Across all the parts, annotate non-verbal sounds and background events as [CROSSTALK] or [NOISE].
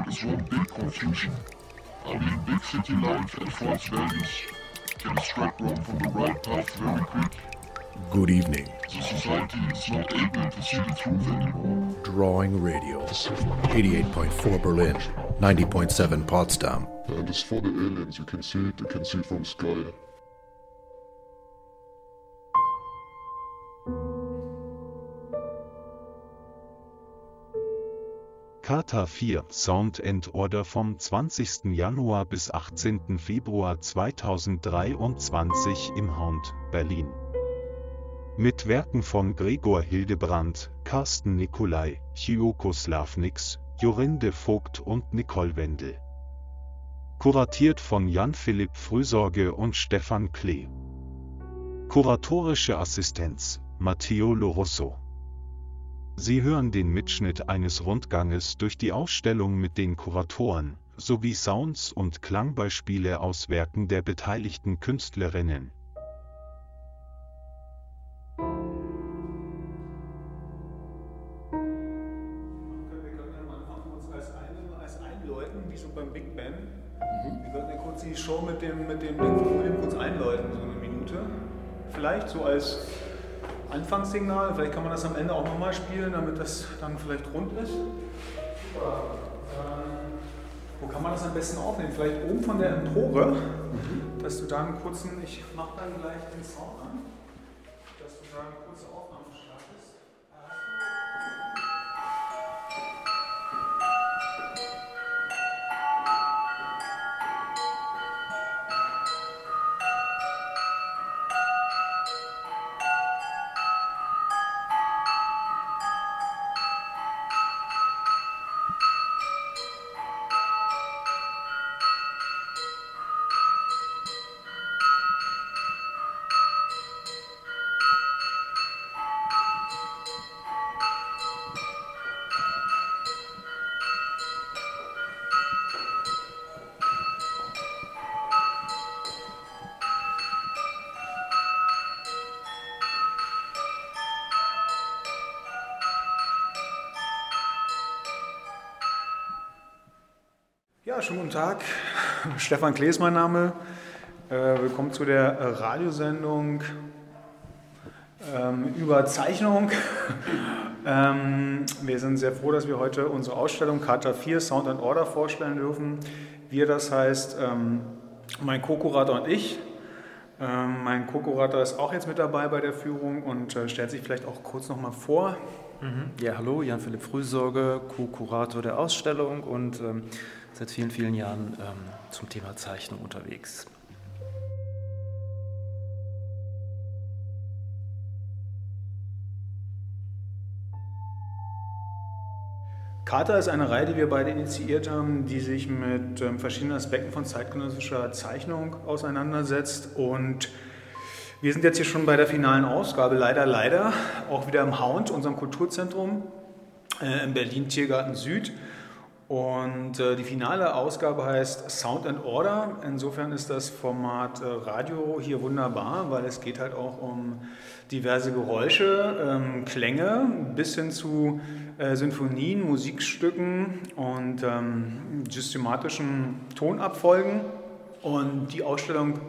world is one big confusion. We in big city life and false values? Can strike wrong from the right path very quick? Good evening. The society is not able to see the truth anymore. Drawing Radio. 88.4 Berlin, 90.7 Potsdam. And as for the aliens, you can see it, you can see from sky. Charta 4 Sound and Order vom 20. Januar bis 18. Februar 2023 im Hound, Berlin. Mit Werken von Gregor Hildebrandt, Carsten Nikolai, Hyoko Slavnix, Jorinde Vogt und Nicole Wendel. Kuratiert von Jan-Philipp Frühsorge und Stefan Klee. Kuratorische Assistenz, Matteo Lorosso. Sie hören den Mitschnitt eines Rundganges durch die Ausstellung mit den Kuratoren, sowie Sounds und Klangbeispiele aus Werken der beteiligten Künstlerinnen. Wir könnten am Anfang uns als, ein, als einläuten, wie so beim Big Ben. Wir könnten ja kurz die Show mit dem, mit dem Big Ben kurz einläuten, so eine Minute. Vielleicht so als Anfangssignal. Vielleicht kann man das am Ende auch nochmal spielen, damit das dann vielleicht rund ist. Ähm, wo kann man das am besten aufnehmen? Vielleicht oben von der Empore, dass du da einen kurzen, ich mache dann gleich den Sound an, dass du da eine kurze Aufnahme Schönen guten Tag. Stefan Klee ist mein Name. Äh, willkommen zu der Radiosendung ähm, über Zeichnung. [LAUGHS] ähm, wir sind sehr froh, dass wir heute unsere Ausstellung Charta 4 Sound and Order vorstellen dürfen. Wir, das heißt ähm, mein Co-Kurator und ich. Ähm, mein Co-Kurator ist auch jetzt mit dabei bei der Führung und äh, stellt sich vielleicht auch kurz nochmal vor. Ja, hallo, Jan-Philipp Frühsorge, Co-Kurator der Ausstellung und ähm, seit vielen, vielen Jahren ähm, zum Thema Zeichnung unterwegs. Charta ist eine Reihe, die wir beide initiiert haben, die sich mit ähm, verschiedenen Aspekten von zeitgenössischer Zeichnung auseinandersetzt. Und wir sind jetzt hier schon bei der finalen Ausgabe, leider, leider, auch wieder im Hound, unserem Kulturzentrum äh, in Berlin Tiergarten Süd. Und äh, die finale Ausgabe heißt Sound and Order. Insofern ist das Format äh, Radio hier wunderbar, weil es geht halt auch um diverse Geräusche, ähm, Klänge bis hin zu äh, Sinfonien, Musikstücken und ähm, systematischen Tonabfolgen. Und die Ausstellung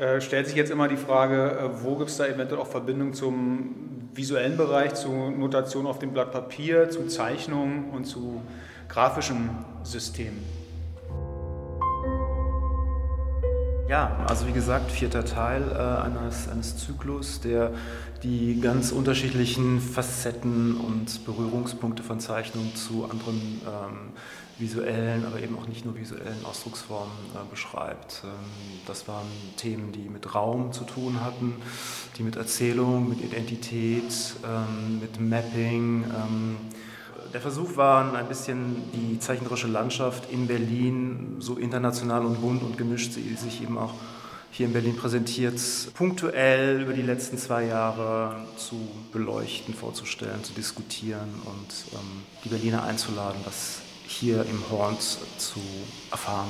äh, stellt sich jetzt immer die Frage, äh, wo gibt es da eventuell auch Verbindung zum visuellen Bereich, zu Notation auf dem Blatt Papier, zu Zeichnungen und zu grafischen Systemen. Ja, also wie gesagt, vierter Teil äh, eines, eines Zyklus, der die ganz unterschiedlichen Facetten und Berührungspunkte von Zeichnung zu anderen ähm, visuellen, aber eben auch nicht nur visuellen Ausdrucksformen äh, beschreibt. Ähm, das waren Themen, die mit Raum zu tun hatten, die mit Erzählung, mit Identität, ähm, mit Mapping. Der Versuch war, ein bisschen die zeichnerische Landschaft in Berlin, so international und bunt und gemischt sie sich eben auch hier in Berlin präsentiert, punktuell über die letzten zwei Jahre zu beleuchten, vorzustellen, zu diskutieren und ähm, die Berliner einzuladen, das hier im Horns zu erfahren.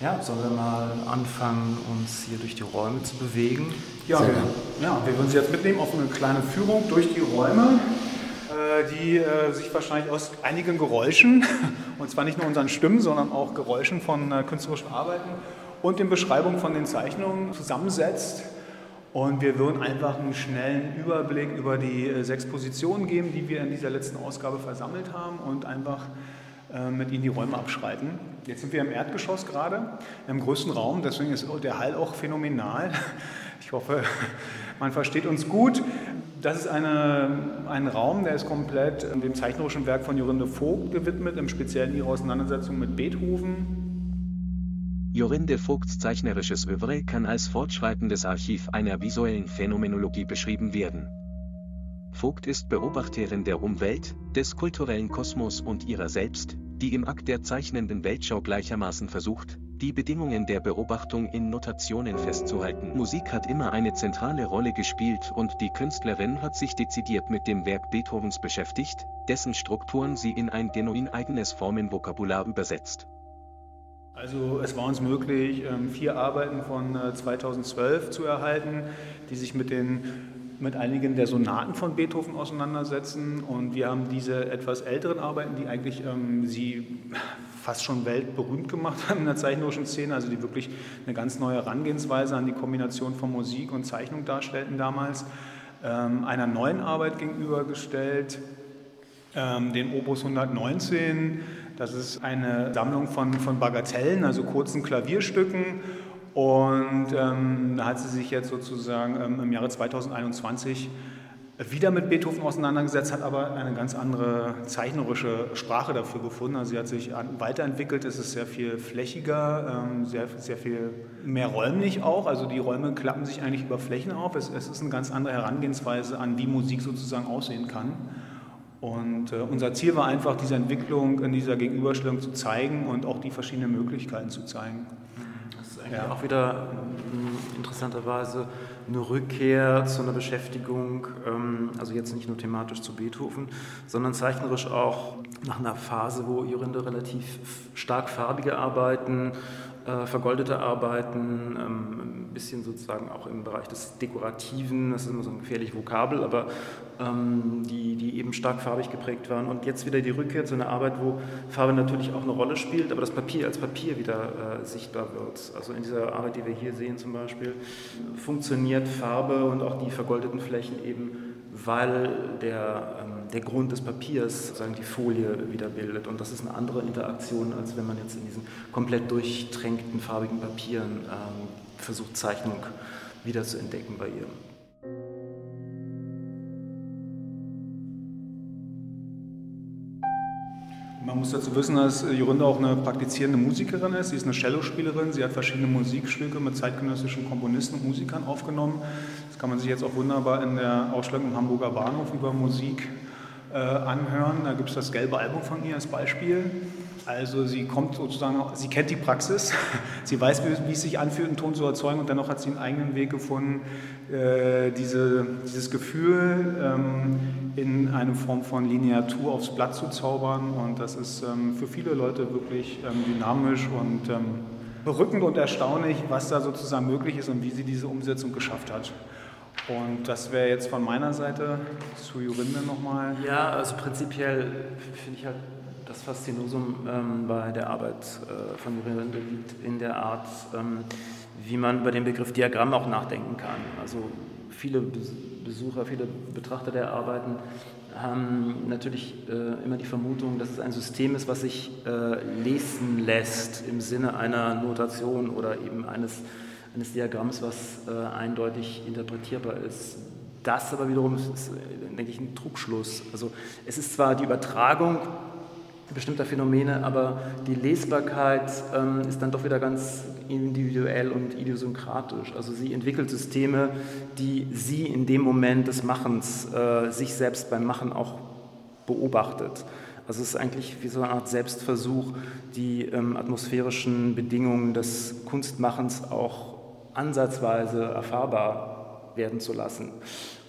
Ja, sollen wir mal anfangen, uns hier durch die Räume zu bewegen? Ja, wir, ja, wir würden Sie jetzt mitnehmen auf eine kleine Führung durch die Räume. Äh, die äh, sich wahrscheinlich aus einigen Geräuschen, [LAUGHS] und zwar nicht nur unseren Stimmen, sondern auch Geräuschen von äh, künstlerischen Arbeiten und den Beschreibungen von den Zeichnungen zusammensetzt. Und wir würden einfach einen schnellen Überblick über die sechs Positionen geben, die wir in dieser letzten Ausgabe versammelt haben und einfach mit Ihnen die Räume abschreiten. Jetzt sind wir im Erdgeschoss gerade, im größten Raum, deswegen ist der Hall auch phänomenal. [LAUGHS] Ich hoffe, [LAUGHS] man versteht uns gut. Das ist eine, ein Raum, der ist komplett dem zeichnerischen Werk von Jorinde Vogt gewidmet, im Speziellen ihrer Auseinandersetzung mit Beethoven. Jorinde Vogts zeichnerisches Övre kann als fortschreitendes Archiv einer visuellen Phänomenologie beschrieben werden. Vogt ist Beobachterin der Umwelt, des kulturellen Kosmos und ihrer selbst, die im Akt der zeichnenden Weltschau gleichermaßen versucht, die Bedingungen der Beobachtung in Notationen festzuhalten. Musik hat immer eine zentrale Rolle gespielt und die Künstlerin hat sich dezidiert mit dem Werk Beethovens beschäftigt, dessen Strukturen sie in ein genuin eigenes Formenvokabular übersetzt. Also es war uns möglich, ähm, vier Arbeiten von 2012 äh, zu erhalten, die sich mit den mit einigen der Sonaten von Beethoven auseinandersetzen und wir haben diese etwas älteren Arbeiten, die eigentlich ähm, sie fast schon weltberühmt gemacht haben in der zeichnerischen Szene, also die wirklich eine ganz neue Herangehensweise an die Kombination von Musik und Zeichnung darstellten damals, ähm, einer neuen Arbeit gegenübergestellt, ähm, den Opus 119. Das ist eine Sammlung von, von Bagatellen, also kurzen Klavierstücken. Und ähm, da hat sie sich jetzt sozusagen ähm, im Jahre 2021 wieder mit Beethoven auseinandergesetzt, hat aber eine ganz andere zeichnerische Sprache dafür gefunden. Also sie hat sich weiterentwickelt, es ist sehr viel flächiger, ähm, sehr, sehr viel mehr räumlich auch. Also die Räume klappen sich eigentlich über Flächen auf. Es, es ist eine ganz andere Herangehensweise an, wie Musik sozusagen aussehen kann. Und äh, unser Ziel war einfach, diese Entwicklung in dieser Gegenüberstellung zu zeigen und auch die verschiedenen Möglichkeiten zu zeigen. Eigentlich ja. auch wieder interessanterweise eine Rückkehr zu einer Beschäftigung, ähm, also jetzt nicht nur thematisch zu Beethoven, sondern zeichnerisch auch nach einer Phase, wo Jorinde relativ stark farbige Arbeiten, äh, vergoldete Arbeiten, ähm, ein bisschen sozusagen auch im Bereich des Dekorativen, das ist immer so ein gefährlich Vokabel, aber ähm, die, die eben stark farbig geprägt waren. Und jetzt wieder die Rückkehr zu einer Arbeit, wo Farbe natürlich auch eine Rolle spielt, aber das Papier als Papier wieder äh, sichtbar wird. Also in dieser Arbeit, die wir hier sehen zum Beispiel, funktioniert Farbe und auch die vergoldeten Flächen eben, weil der, ähm, der Grund des Papiers sozusagen die Folie wieder bildet. Und das ist eine andere Interaktion, als wenn man jetzt in diesen komplett durchtränkten farbigen Papieren ähm, versucht, Zeichnung wieder zu entdecken bei ihr. Man muss dazu wissen, dass Jorinde auch eine praktizierende Musikerin ist. Sie ist eine Cellospielerin. Sie hat verschiedene Musikstücke mit zeitgenössischen Komponisten und Musikern aufgenommen. Das kann man sich jetzt auch wunderbar in der Ausstellung im Hamburger Bahnhof über Musik äh, anhören. Da gibt es das gelbe Album von ihr als Beispiel. Also sie kommt sozusagen, sie kennt die Praxis, [LAUGHS] sie weiß, wie, wie, es sich anfühlt, einen Ton zu erzeugen und dennoch hat sie einen eigenen Weg gefunden, äh, diese, dieses Gefühl ähm, in eine Form von Lineatur aufs Blatt zu zaubern und das ist ähm, für viele Leute wirklich ähm, dynamisch und ähm, berückend und erstaunlich, was da sozusagen möglich ist und wie sie diese Umsetzung geschafft hat. Und das wäre jetzt von meiner Seite zu Jorinde nochmal. Ja, also prinzipiell finde ich halt das Faszinosum ähm, bei der Arbeit äh, von Jorinde liegt in der Art, ähm, wie man über den Begriff Diagramm auch nachdenken kann. Also viele Besucher, viele Betrachter der Arbeiten haben natürlich äh, immer die Vermutung, dass es ein System ist, was sich äh, lesen lässt im Sinne einer Notation oder eben eines, eines Diagramms, was äh, eindeutig interpretierbar ist. Das aber wiederum ist, denke ich, ein Trugschluss. Also es ist zwar die Übertragung bestimmter Phänomene, aber die Lesbarkeit ähm, ist dann doch wieder ganz individuell und idiosynkratisch. Also sie entwickelt Systeme, die sie in dem Moment des Machens, äh, sich selbst beim Machen auch beobachtet. Also es ist eigentlich wie so eine Art Selbstversuch, die ähm, atmosphärischen Bedingungen des Kunstmachens auch ansatzweise erfahrbar werden zu lassen.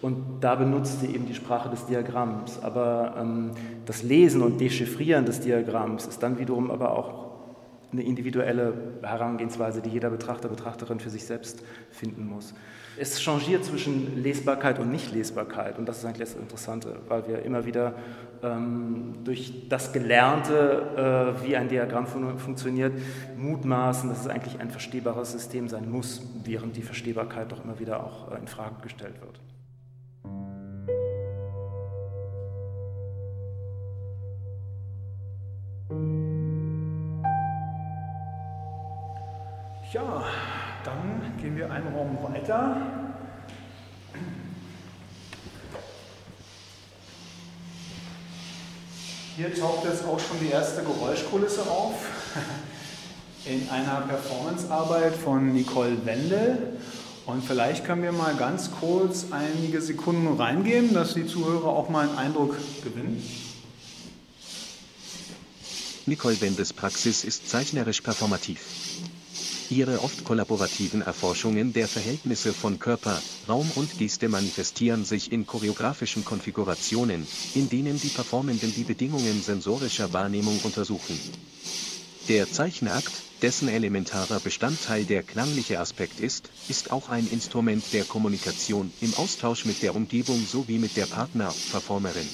Und da benutzt sie eben die Sprache des Diagramms. Aber ähm, das Lesen und Dechiffrieren des Diagramms ist dann wiederum aber auch eine individuelle Herangehensweise, die jeder Betrachter, Betrachterin für sich selbst finden muss. Es changiert zwischen Lesbarkeit und Nichtlesbarkeit und das ist eigentlich das Interessante, weil wir immer wieder ähm, durch das Gelernte, äh, wie ein Diagramm fun funktioniert, mutmaßen, dass es eigentlich ein verstehbares System sein muss, während die Verstehbarkeit doch immer wieder auch äh, in Frage gestellt wird. Ja, dann gehen wir einen Raum weiter. Hier taucht jetzt auch schon die erste Geräuschkulisse auf in einer Performancearbeit von Nicole Wendel. Und vielleicht können wir mal ganz kurz einige Sekunden reingeben, dass die Zuhörer auch mal einen Eindruck gewinnen. Nicole Wendels Praxis ist zeichnerisch performativ. Ihre oft kollaborativen Erforschungen der Verhältnisse von Körper, Raum und Geste manifestieren sich in choreografischen Konfigurationen, in denen die Performenden die Bedingungen sensorischer Wahrnehmung untersuchen. Der Zeichenakt, dessen elementarer Bestandteil der klangliche Aspekt ist, ist auch ein Instrument der Kommunikation im Austausch mit der Umgebung sowie mit der Partner-Performerin.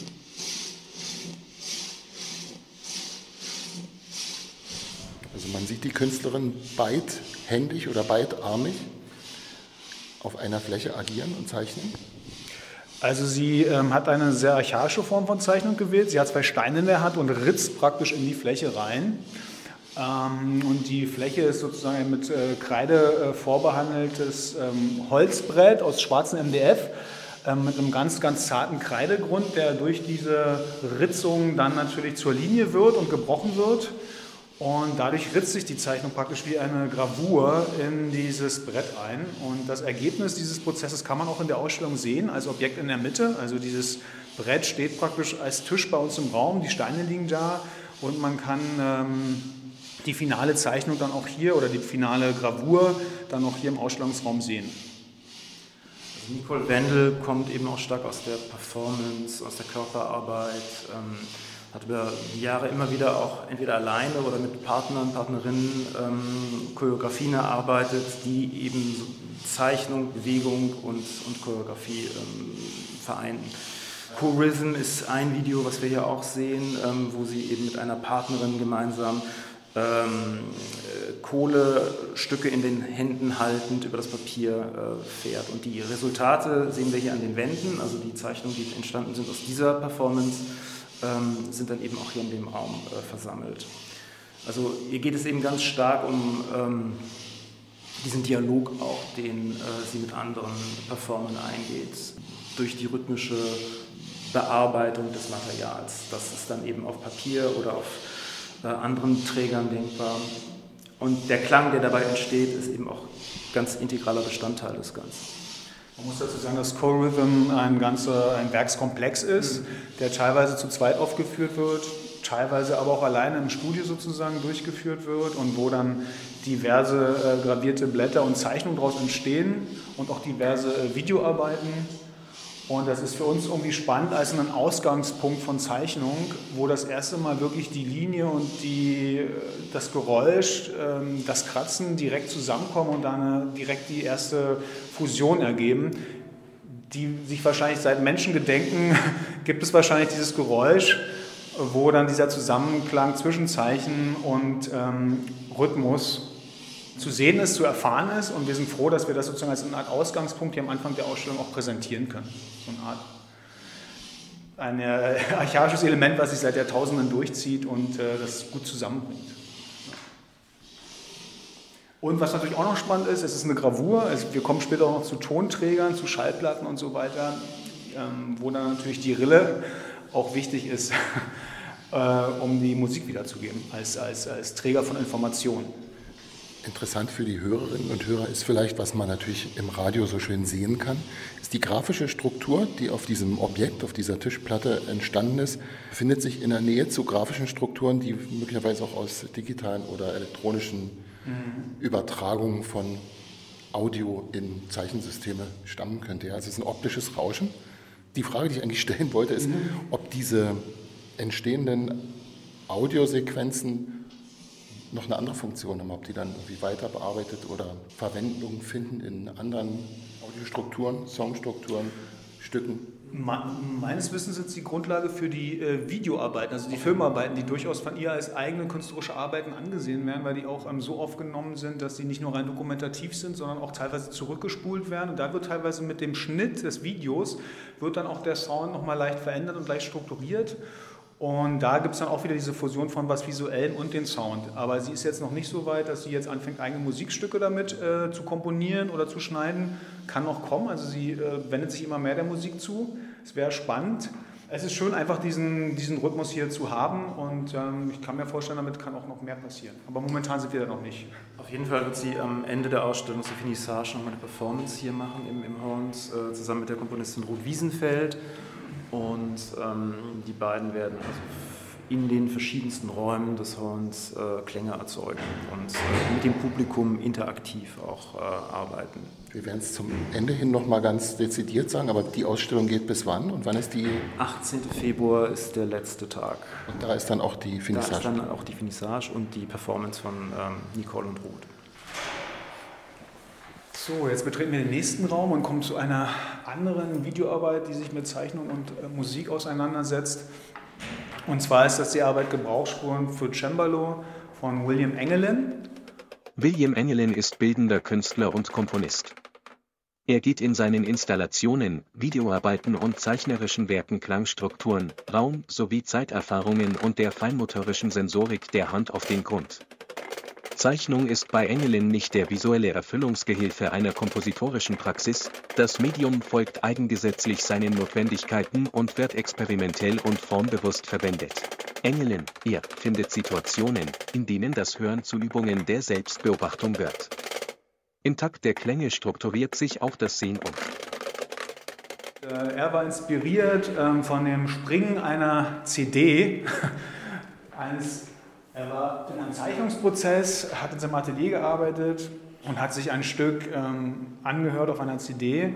Also man sieht die Künstlerin beidhändig oder beidarmig auf einer Fläche agieren und zeichnen. Also sie ähm, hat eine sehr archaische Form von Zeichnung gewählt. Sie hat zwei Steine in der Hand und ritzt praktisch in die Fläche rein. Ähm, und die Fläche ist sozusagen mit äh, Kreide äh, vorbehandeltes ähm, Holzbrett aus schwarzem MDF ähm, mit einem ganz, ganz zarten Kreidegrund, der durch diese Ritzung dann natürlich zur Linie wird und gebrochen wird. Und dadurch ritzt sich die Zeichnung praktisch wie eine Gravur in dieses Brett ein. Und das Ergebnis dieses Prozesses kann man auch in der Ausstellung sehen, als Objekt in der Mitte. Also dieses Brett steht praktisch als Tisch bei uns im Raum, die Steine liegen da und man kann ähm, die finale Zeichnung dann auch hier oder die finale Gravur dann auch hier im Ausstellungsraum sehen. Also Nicole Wendel kommt eben auch stark aus der Performance, aus der Körperarbeit. Ähm, hat über die Jahre immer wieder auch entweder alleine oder mit Partnern, Partnerinnen ähm, Choreografien erarbeitet, die eben Zeichnung, Bewegung und, und Choreografie ähm, vereinen. Co-Rhythm ist ein Video, was wir hier auch sehen, ähm, wo sie eben mit einer Partnerin gemeinsam ähm, Kohlestücke in den Händen haltend über das Papier äh, fährt. Und die Resultate sehen wir hier an den Wänden, also die Zeichnungen, die entstanden sind aus dieser Performance ähm, sind dann eben auch hier in dem Raum äh, versammelt. Also hier geht es eben ganz stark um ähm, diesen Dialog auch, den äh, sie mit anderen Performern eingeht, durch die rhythmische Bearbeitung des Materials. Das ist dann eben auf Papier oder auf äh, anderen Trägern denkbar. Und der Klang, der dabei entsteht, ist eben auch ganz integraler Bestandteil des Ganzen. Man muss dazu sagen, dass Core Rhythm ein ganzer ein Werkskomplex ist, mhm. der teilweise zu zweit aufgeführt wird, teilweise aber auch alleine im Studio sozusagen durchgeführt wird und wo dann diverse äh, gravierte Blätter und Zeichnungen daraus entstehen und auch diverse äh, Videoarbeiten und das ist für uns irgendwie spannend als ein Ausgangspunkt von Zeichnung, wo das erste Mal wirklich die Linie und die, das Geräusch, ähm, das Kratzen direkt zusammenkommen und dann direkt die erste Fusion ergeben, die sich wahrscheinlich seit Menschengedenken [LAUGHS] gibt es wahrscheinlich dieses Geräusch, wo dann dieser Zusammenklang zwischen Zeichen und ähm, Rhythmus zu sehen ist, zu erfahren ist. Und wir sind froh, dass wir das sozusagen als eine Art Ausgangspunkt hier am Anfang der Ausstellung auch präsentieren können. So eine Art ein äh, [LAUGHS] archaisches Element, was sich seit Jahrtausenden durchzieht und äh, das gut zusammenbringt. Und was natürlich auch noch spannend ist, es ist eine Gravur. Also wir kommen später auch noch zu Tonträgern, zu Schallplatten und so weiter, ähm, wo dann natürlich die Rille auch wichtig ist, [LAUGHS] äh, um die Musik wiederzugeben, als, als, als Träger von Informationen. Interessant für die Hörerinnen und Hörer ist vielleicht, was man natürlich im Radio so schön sehen kann, ist die grafische Struktur, die auf diesem Objekt, auf dieser Tischplatte entstanden ist, befindet sich in der Nähe zu grafischen Strukturen, die möglicherweise auch aus digitalen oder elektronischen mhm. Übertragungen von Audio in Zeichensysteme stammen könnte. Also es ist ein optisches Rauschen. Die Frage, die ich eigentlich stellen wollte, ist, mhm. ob diese entstehenden Audiosequenzen noch eine andere Funktion haben, ob die dann irgendwie weiter bearbeitet oder Verwendung finden in anderen Audiostrukturen, Songstrukturen, Stücken. Meines Wissens sind sie die Grundlage für die äh, Videoarbeiten, also die Filmarbeiten, die durchaus von ihr als eigene künstlerische Arbeiten angesehen werden, weil die auch ähm, so aufgenommen sind, dass sie nicht nur rein dokumentativ sind, sondern auch teilweise zurückgespult werden. Und da wird teilweise mit dem Schnitt des Videos, wird dann auch der Sound nochmal leicht verändert und leicht strukturiert. Und da gibt es dann auch wieder diese Fusion von was Visuellem und den Sound. Aber sie ist jetzt noch nicht so weit, dass sie jetzt anfängt, eigene Musikstücke damit äh, zu komponieren oder zu schneiden. Kann noch kommen. Also sie äh, wendet sich immer mehr der Musik zu. Es wäre spannend. Es ist schön, einfach diesen, diesen Rhythmus hier zu haben. Und ähm, ich kann mir vorstellen, damit kann auch noch mehr passieren. Aber momentan sind wir da noch nicht. Auf jeden Fall wird sie am Ende der Ausstellung zur Finissage nochmal eine Performance hier machen im, im Horns, äh, zusammen mit der Komponistin Ruth Wiesenfeld. Und ähm, die beiden werden also in den verschiedensten Räumen des Horns äh, Klänge erzeugen und äh, mit dem Publikum interaktiv auch äh, arbeiten. Wir werden es zum Ende hin noch mal ganz dezidiert sagen, aber die Ausstellung geht bis wann und wann ist die? 18. Februar ist der letzte Tag. Und da ist dann auch die Finissage? Da ist dann auch die Finissage und die Performance von ähm, Nicole und Ruth. So, jetzt betreten wir den nächsten Raum und kommen zu einer anderen Videoarbeit, die sich mit Zeichnung und äh, Musik auseinandersetzt. Und zwar ist das die Arbeit Gebrauchsspuren für Cembalo von William Engelin. William Engelin ist bildender Künstler und Komponist. Er geht in seinen Installationen, Videoarbeiten und zeichnerischen Werken Klangstrukturen, Raum sowie Zeiterfahrungen und der feinmotorischen Sensorik der Hand auf den Grund. Zeichnung ist bei Engelin nicht der visuelle Erfüllungsgehilfe einer kompositorischen Praxis, das Medium folgt eigengesetzlich seinen Notwendigkeiten und wird experimentell und formbewusst verwendet. Engelin, ihr, findet Situationen, in denen das Hören zu Übungen der Selbstbeobachtung wird. Im Takt der Klänge strukturiert sich auch das Sehen um. Äh, er war inspiriert ähm, von dem Springen einer CD, [LAUGHS] eines er war in einem Zeichnungsprozess, hat in seinem Atelier gearbeitet und hat sich ein Stück ähm, angehört auf einer CD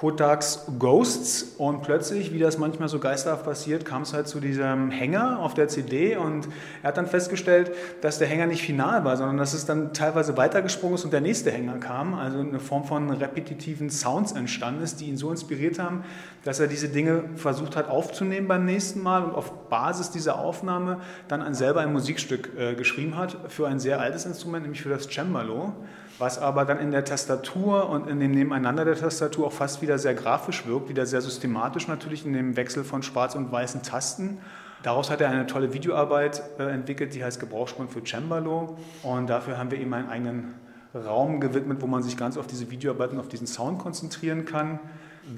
Kodaks Ghosts. Und plötzlich, wie das manchmal so geisterhaft passiert, kam es halt zu diesem Hänger auf der CD und er hat dann festgestellt, dass der Hänger nicht final war, sondern dass es dann teilweise weitergesprungen ist und der nächste Hänger kam, also eine Form von repetitiven Sounds entstanden ist, die ihn so inspiriert haben, dass er diese Dinge versucht hat aufzunehmen beim nächsten Mal und auf Basis dieser Aufnahme dann selber ein Musikstück äh, geschrieben hat für ein sehr altes Instrument, nämlich für das Cembalo was aber dann in der Tastatur und in dem Nebeneinander der Tastatur auch fast wieder sehr grafisch wirkt, wieder sehr systematisch natürlich in dem Wechsel von schwarz und weißen Tasten. Daraus hat er eine tolle Videoarbeit äh, entwickelt, die heißt Gebrauchsspuren für Cembalo und dafür haben wir ihm einen eigenen Raum gewidmet, wo man sich ganz auf diese Videoarbeit und auf diesen Sound konzentrieren kann.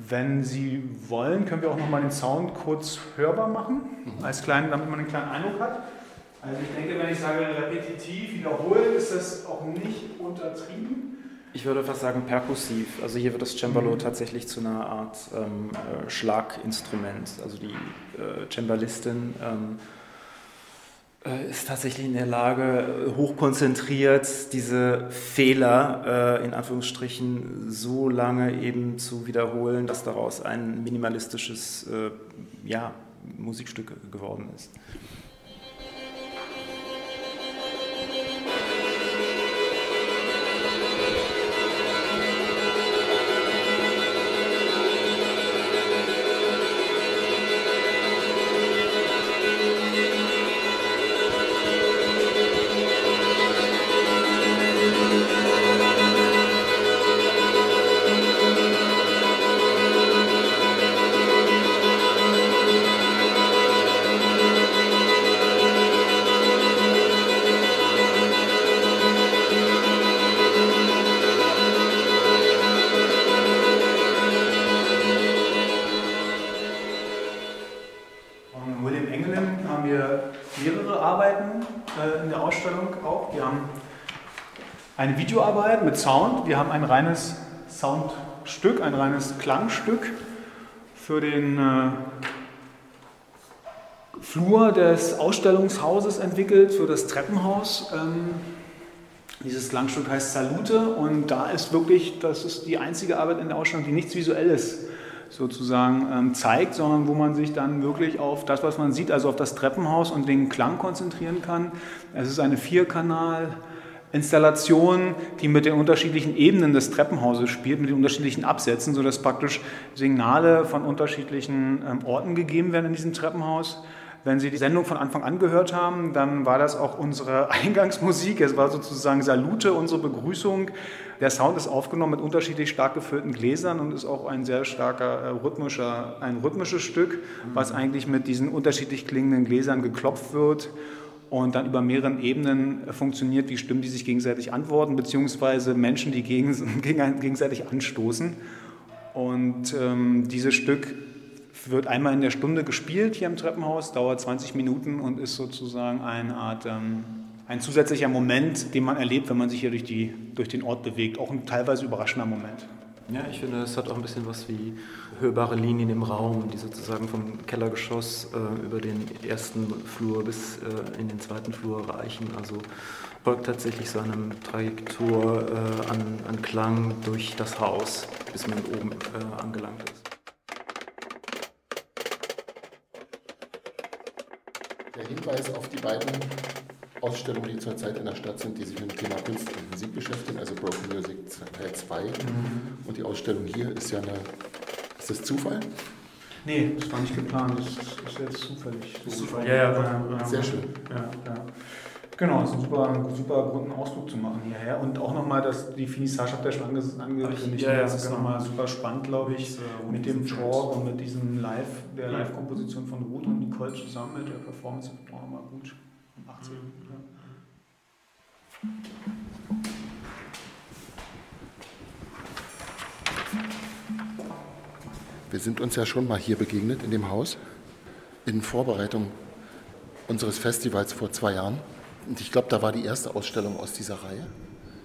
Wenn Sie wollen, können wir auch nochmal den Sound kurz hörbar machen, als kleinen, damit man einen kleinen Eindruck hat. Also ich denke, wenn ich sage repetitiv, wiederholen, ist das auch nicht untertrieben. Ich würde fast sagen perkussiv. Also hier wird das Cembalo mhm. tatsächlich zu einer Art ähm, äh, Schlaginstrument. Also die äh, Cembalistin ähm, äh, ist tatsächlich in der Lage, äh, hochkonzentriert diese Fehler äh, in Anführungsstrichen so lange eben zu wiederholen, dass daraus ein minimalistisches ja, Musikstück geworden ist. Videoarbeit mit Sound. Wir haben ein reines Soundstück, ein reines Klangstück für den äh, Flur des Ausstellungshauses entwickelt, für das Treppenhaus. Ähm, dieses Klangstück heißt Salute und da ist wirklich, das ist die einzige Arbeit in der Ausstellung, die nichts Visuelles sozusagen ähm, zeigt, sondern wo man sich dann wirklich auf das, was man sieht, also auf das Treppenhaus und den Klang konzentrieren kann. Es ist eine Vierkanal- Installation, die mit den unterschiedlichen Ebenen des Treppenhauses spielt, mit den unterschiedlichen Absätzen, sodass praktisch Signale von unterschiedlichen ähm, Orten gegeben werden in diesem Treppenhaus. Wenn Sie die Sendung von Anfang an gehört haben, dann war das auch unsere [LAUGHS] Eingangsmusik. Es war sozusagen Salute, unsere Begrüßung. Der Sound ist aufgenommen mit unterschiedlich stark gefüllten Gläsern und ist auch ein sehr starker äh, rhythmischer, ein rhythmisches Stück, was eigentlich mit diesen unterschiedlich klingenden Gläsern geklopft wird und dann über mehreren Ebenen funktioniert, wie Stimmen, die sich gegenseitig antworten, beziehungsweise Menschen, die [LAUGHS] gegenseitig anstoßen. Und ähm, dieses Stück wird einmal in der Stunde gespielt hier im Treppenhaus, dauert 20 Minuten und ist sozusagen eine Art, ähm, ein zusätzlicher Moment, den man erlebt, wenn man sich hier durch, die, durch den Ort bewegt. Auch ein teilweise überraschender Moment. Ja, ich finde, es hat auch ein bisschen was wie hörbare Linien im Raum, die sozusagen vom Kellergeschoss äh, über den ersten Flur bis äh, in den zweiten Flur reichen. Also folgt tatsächlich so einem Trajektor äh, an, an, Klang durch das Haus, bis man oben äh, angelangt ist. Der Hinweis auf die beiden Ausstellungen, die zurzeit in der Stadt sind, die sich mit dem Thema Kunst und Musik beschäftigen, also Broken Music Teil 2. Mhm. Und die Ausstellung hier ist ja eine. Ist das Zufall? Nee, das war nicht geplant, das ist jetzt zufällig. So. Zufall. Ja, ja, ja, sehr schön. Ja, ja. Genau, das ist ein super, super Grund, einen Ausflug zu machen hierher. Und auch nochmal, dass die Finissage habt ihr schon angekündigt. Ja, ja, das ist genau. nochmal super spannend, glaube ich, mit dem Talk und mit diesem Live, der Live-Komposition von Ruth und Nicole zusammen mit der Performance. Auch nochmal gut. 18. Wir sind uns ja schon mal hier begegnet in dem Haus in Vorbereitung unseres Festivals vor zwei Jahren. Und ich glaube, da war die erste Ausstellung aus dieser Reihe.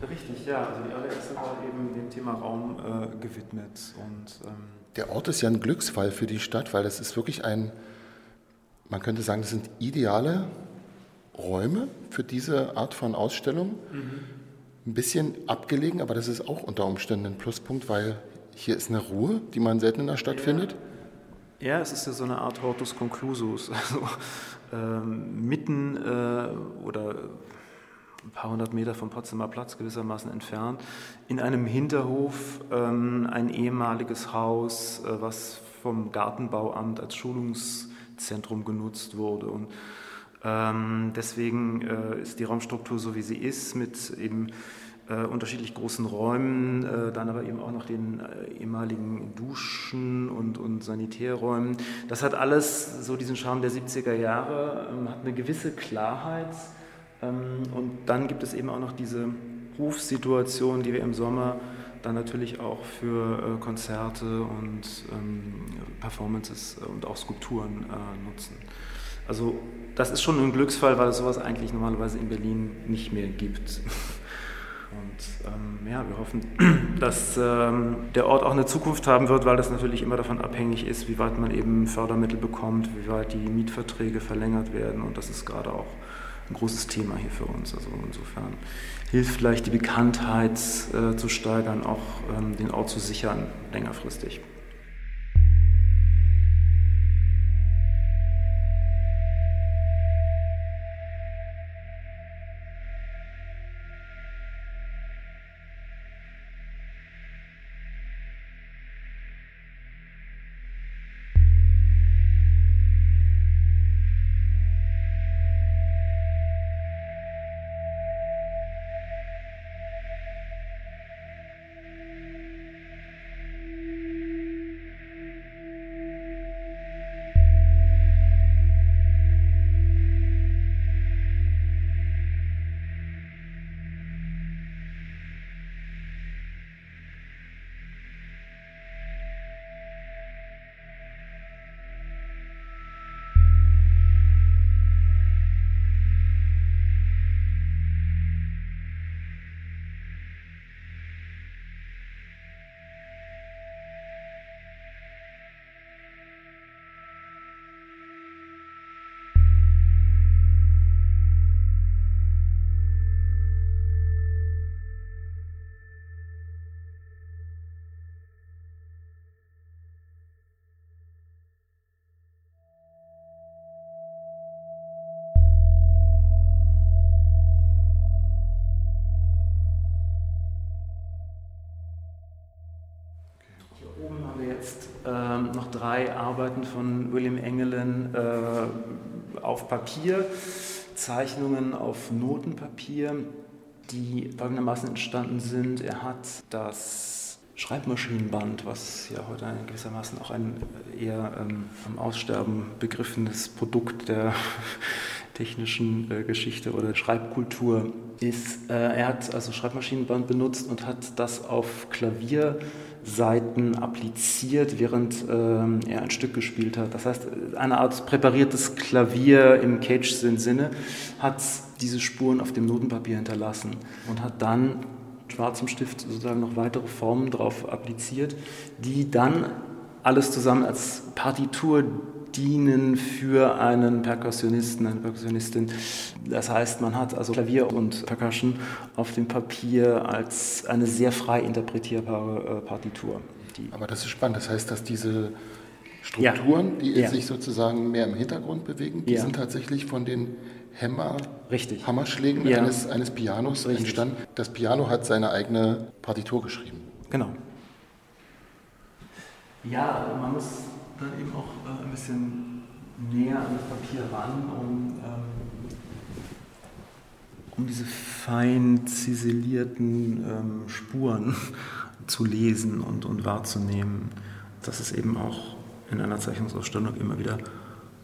Richtig, ja. Also die allererste war eben dem Thema Raum äh, gewidmet. Und, ähm Der Ort ist ja ein Glücksfall für die Stadt, weil das ist wirklich ein, man könnte sagen, das sind ideale Räume für diese Art von Ausstellung. Mhm. Ein bisschen abgelegen, aber das ist auch unter Umständen ein Pluspunkt, weil hier ist eine Ruhe, die man selten in der Stadt ja. findet. Ja, es ist ja so eine Art Hortus Conclusus. [LAUGHS] Also ähm, mitten äh, oder ein paar hundert Meter vom Potsdamer Platz gewissermaßen entfernt, in einem Hinterhof ähm, ein ehemaliges Haus, äh, was vom Gartenbauamt als Schulungszentrum genutzt wurde. Und ähm, deswegen äh, ist die Raumstruktur so, wie sie ist, mit eben äh, unterschiedlich großen Räumen, äh, dann aber eben auch noch den äh, ehemaligen Duschen und, und Sanitärräumen. Das hat alles so diesen Charme der 70er Jahre, ähm, hat eine gewisse Klarheit. Ähm, und dann gibt es eben auch noch diese Rufsituation, die wir im Sommer dann natürlich auch für äh, Konzerte und ähm, Performances und auch Skulpturen äh, nutzen. Also das ist schon ein Glücksfall, weil es sowas eigentlich normalerweise in Berlin nicht mehr gibt. Und ähm, ja, wir hoffen, [CLEARS THROAT] dass ähm, der Ort auch eine Zukunft haben wird, weil das natürlich immer davon abhängig ist, wie weit man eben Fördermittel bekommt, wie weit die Mietverträge verlängert werden. Und das ist gerade auch ein großes Thema hier für uns. Also insofern hilft vielleicht die Bekanntheit äh, zu steigern, auch ähm, den Ort zu sichern längerfristig. Drei Arbeiten von William Engelen äh, auf Papier, Zeichnungen auf Notenpapier, die folgendermaßen entstanden sind. Er hat das Schreibmaschinenband, was ja heute gewissermaßen auch ein eher ähm, am Aussterben begriffenes Produkt der technischen äh, Geschichte oder Schreibkultur ist, äh, er hat also Schreibmaschinenband benutzt und hat das auf Klavierseiten appliziert, während ähm, er ein Stück gespielt hat. Das heißt, eine Art präpariertes Klavier im Cage-Sinne hat diese Spuren auf dem Notenpapier hinterlassen und hat dann schwarzem Stift sozusagen noch weitere Formen drauf appliziert, die dann alles zusammen als Partitur dienen für einen Perkussionisten, eine Perkussionistin. Das heißt, man hat also Klavier und Percussion auf dem Papier als eine sehr frei interpretierbare äh, Partitur. Aber das ist spannend. Das heißt, dass diese Strukturen, ja. die ja. sich sozusagen mehr im Hintergrund bewegen, die ja. sind tatsächlich von den Hämmer, Richtig. Hammerschlägen eines, eines Pianos Richtig. entstanden. Das Piano hat seine eigene Partitur geschrieben. Genau. Ja, man muss dann eben auch äh, ein bisschen näher an das Papier ran, um, ähm, um diese fein ziselierten ähm, Spuren [LAUGHS] zu lesen und, und wahrzunehmen. Das ist eben auch in einer Zeichnungsausstellung immer wieder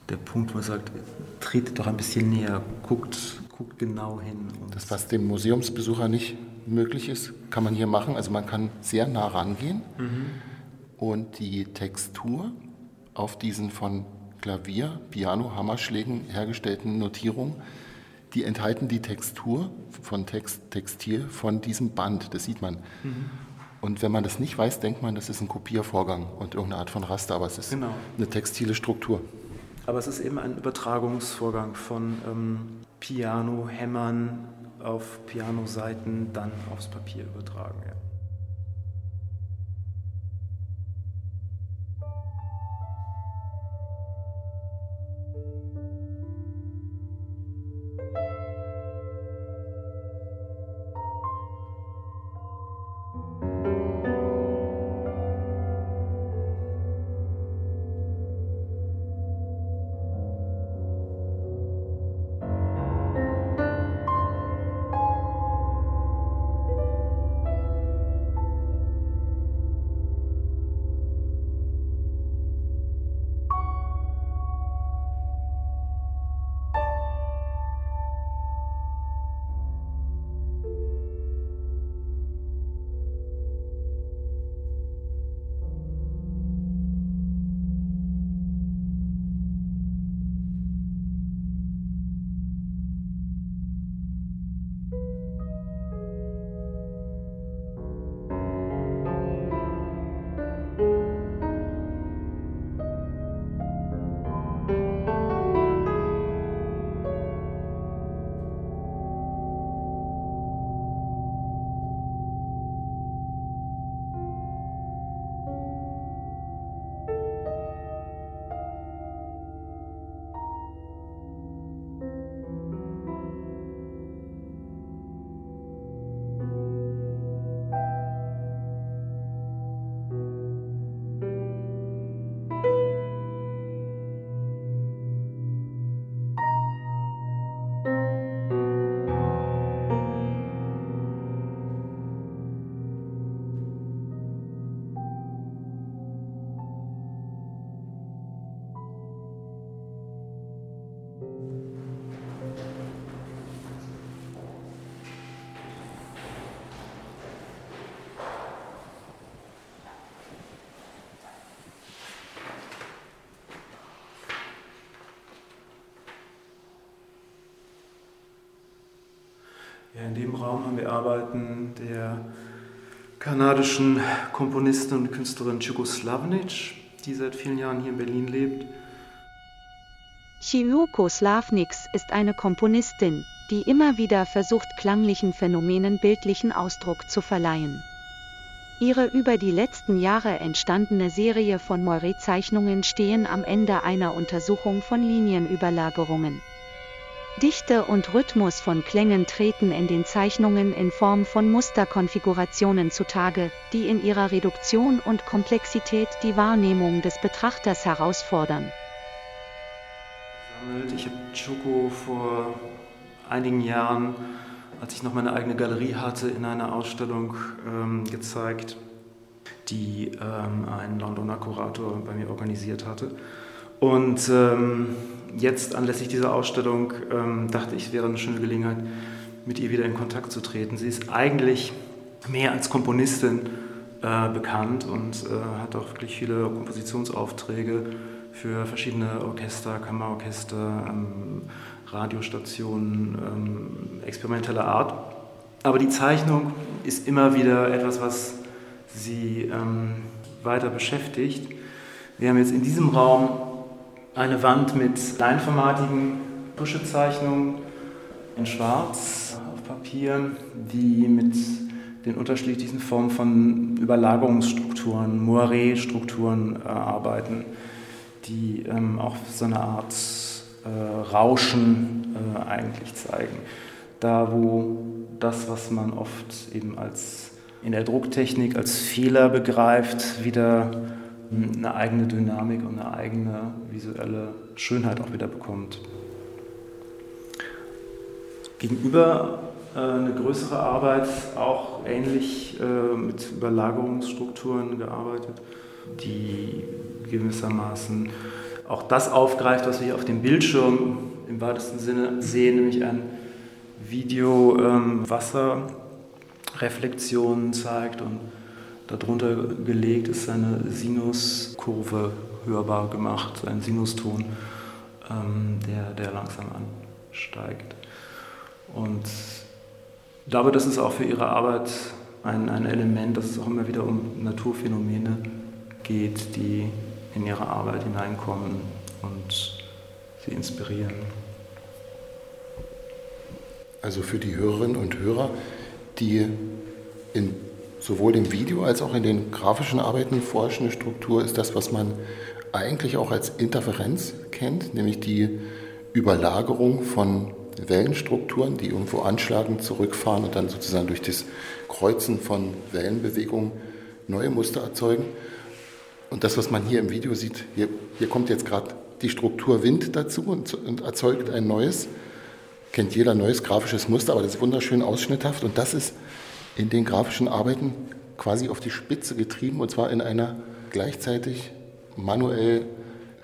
der Punkt, wo man sagt, tretet doch ein bisschen näher, guckt, guckt genau hin. das, was dem Museumsbesucher nicht möglich ist, kann man hier machen. Also man kann sehr nah rangehen mhm. und die Textur auf diesen von Klavier, Piano, Hammerschlägen hergestellten Notierungen, die enthalten die Textur von Text, Textil von diesem Band, das sieht man. Mhm. Und wenn man das nicht weiß, denkt man, das ist ein Kopiervorgang und irgendeine Art von Raster, aber es ist genau. eine textile Struktur. Aber es ist eben ein Übertragungsvorgang von ähm, Piano, Hämmern auf Pianoseiten, dann aufs Papier übertragen. Ja. In dem Raum haben wir Arbeiten der kanadischen Komponistin und Künstlerin Chico Slavnic, die seit vielen Jahren hier in Berlin lebt. Chioko Slavniks ist eine Komponistin, die immer wieder versucht, klanglichen Phänomenen bildlichen Ausdruck zu verleihen. Ihre über die letzten Jahre entstandene Serie von Moiré-Zeichnungen stehen am Ende einer Untersuchung von Linienüberlagerungen. Dichte und Rhythmus von Klängen treten in den Zeichnungen in Form von Musterkonfigurationen zutage, die in ihrer Reduktion und Komplexität die Wahrnehmung des Betrachters herausfordern. Ich habe Choco vor einigen Jahren, als ich noch meine eigene Galerie hatte, in einer Ausstellung ähm, gezeigt, die ähm, ein Londoner Kurator bei mir organisiert hatte. Und ähm, jetzt anlässlich dieser Ausstellung ähm, dachte ich, es wäre eine schöne Gelegenheit, mit ihr wieder in Kontakt zu treten. Sie ist eigentlich mehr als Komponistin äh, bekannt und äh, hat auch wirklich viele Kompositionsaufträge für verschiedene Orchester, Kammerorchester, ähm, Radiostationen, ähm, experimenteller Art. Aber die Zeichnung ist immer wieder etwas, was sie ähm, weiter beschäftigt. Wir haben jetzt in diesem Raum eine Wand mit kleinformatigen Tuschezeichnungen in Schwarz auf Papier, die mit den unterschiedlichen Formen von Überlagerungsstrukturen, Moiré-Strukturen äh, arbeiten, die ähm, auch so eine Art äh, Rauschen äh, eigentlich zeigen. Da, wo das, was man oft eben als in der Drucktechnik als Fehler begreift, wieder eine eigene Dynamik und eine eigene visuelle Schönheit auch wieder bekommt. Gegenüber äh, eine größere Arbeit, auch ähnlich äh, mit Überlagerungsstrukturen gearbeitet, die gewissermaßen auch das aufgreift, was wir hier auf dem Bildschirm im weitesten Sinne sehen, nämlich ein Video ähm, Wasser Reflexionen zeigt und darunter gelegt ist eine Sinuskurve hörbar gemacht, ein Sinuston, ähm, der, der langsam ansteigt. Und ich glaube, das ist auch für ihre Arbeit ein, ein Element, dass es auch immer wieder um Naturphänomene geht, die in ihre Arbeit hineinkommen und sie inspirieren. Also für die Hörerinnen und Hörer, die in sowohl dem Video als auch in den grafischen Arbeiten forschende Struktur ist das, was man eigentlich auch als Interferenz kennt, nämlich die Überlagerung von Wellenstrukturen, die irgendwo anschlagen, zurückfahren und dann sozusagen durch das Kreuzen von Wellenbewegungen neue Muster erzeugen. Und das, was man hier im Video sieht, hier, hier kommt jetzt gerade die Struktur Wind dazu und, und erzeugt ein neues kennt jeder neues grafisches Muster, aber das ist wunderschön ausschnitthaft und das ist in den grafischen Arbeiten quasi auf die Spitze getrieben und zwar in einer gleichzeitig manuell